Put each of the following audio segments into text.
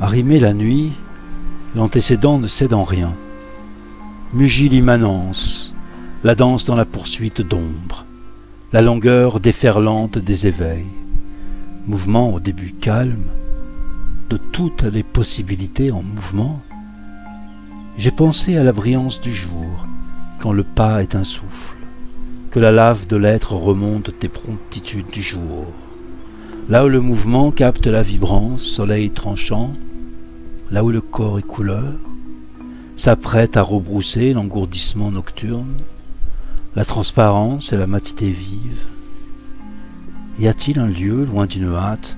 Arrimé la nuit, l'antécédent ne cède en rien. Mugit l'immanence, la danse dans la poursuite d'ombre, la longueur déferlante des éveils, mouvement au début calme, de toutes les possibilités en mouvement. J'ai pensé à la brillance du jour, quand le pas est un souffle, que la lave de l'être remonte des promptitudes du jour. Là où le mouvement capte la vibrance, soleil tranchant, là où le corps est couleur, s'apprête à rebrousser l'engourdissement nocturne, la transparence et la matité vive. Y a-t-il un lieu loin d'une hâte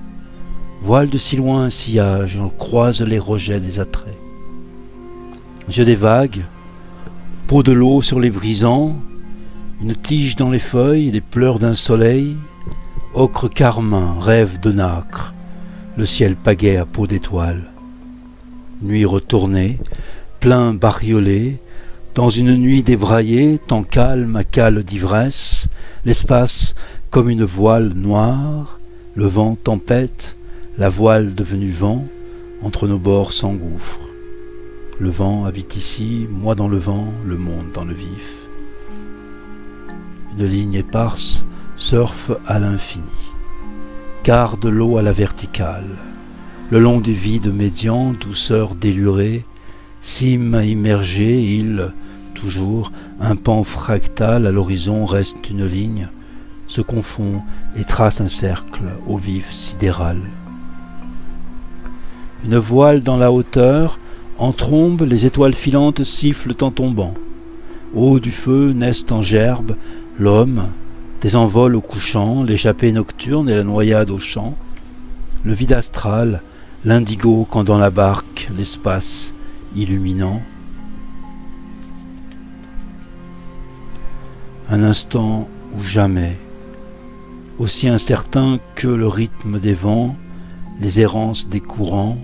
Voile de si loin un sillage, on croise les rejets des attraits. J'ai des vagues, peau de l'eau sur les brisants, une tige dans les feuilles, les pleurs d'un soleil, ocre carmin, rêve de nacre, le ciel pagaie à peau d'étoile. Nuit retournée, plein bariolé, dans une nuit débraillée, tant calme à cale d'ivresse, l'espace comme une voile noire, le vent tempête, la voile devenue vent, entre nos bords s'engouffre. Le vent habite ici, moi dans le vent, le monde dans le vif. Une ligne éparse surfe à l'infini, quart de l'eau à la verticale, le long du vide médian, douceur délurée, cime immergée, île, toujours, un pan fractal, à l'horizon reste une ligne, se confond et trace un cercle au vif sidéral. Une voile dans la hauteur, en trombe, les étoiles filantes sifflent en tombant. Haut du feu naissent en gerbe l'homme, des envols au couchant, l'échappée nocturne et la noyade au champ, le vide astral, l'indigo quand dans la barque l'espace illuminant. Un instant ou jamais, aussi incertain que le rythme des vents, les errances des courants,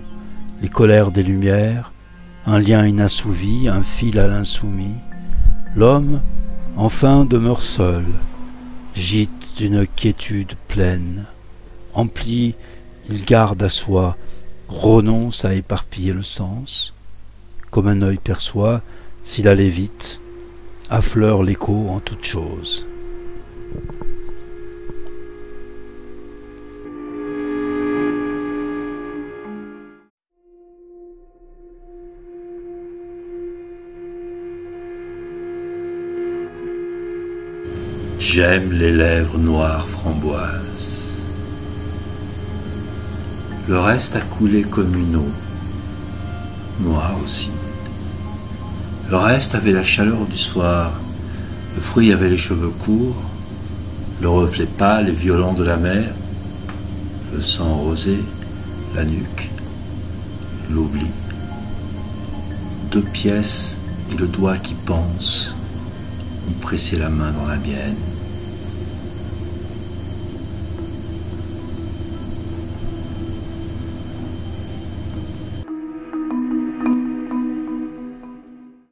les colères des lumières, un lien inassouvi, un fil à l'insoumis, l'homme enfin demeure seul, gîte d'une quiétude pleine. Empli, il garde à soi, renonce à éparpiller le sens, comme un œil perçoit, s'il allait vite, affleure l'écho en toute chose. J'aime les lèvres noires framboises. Le reste a coulé comme une eau, noire aussi. Le reste avait la chaleur du soir. Le fruit avait les cheveux courts, le reflet pâle et violent de la mer, le sang rosé, la nuque, l'oubli. Deux pièces et le doigt qui pense ont pressé la main dans la mienne.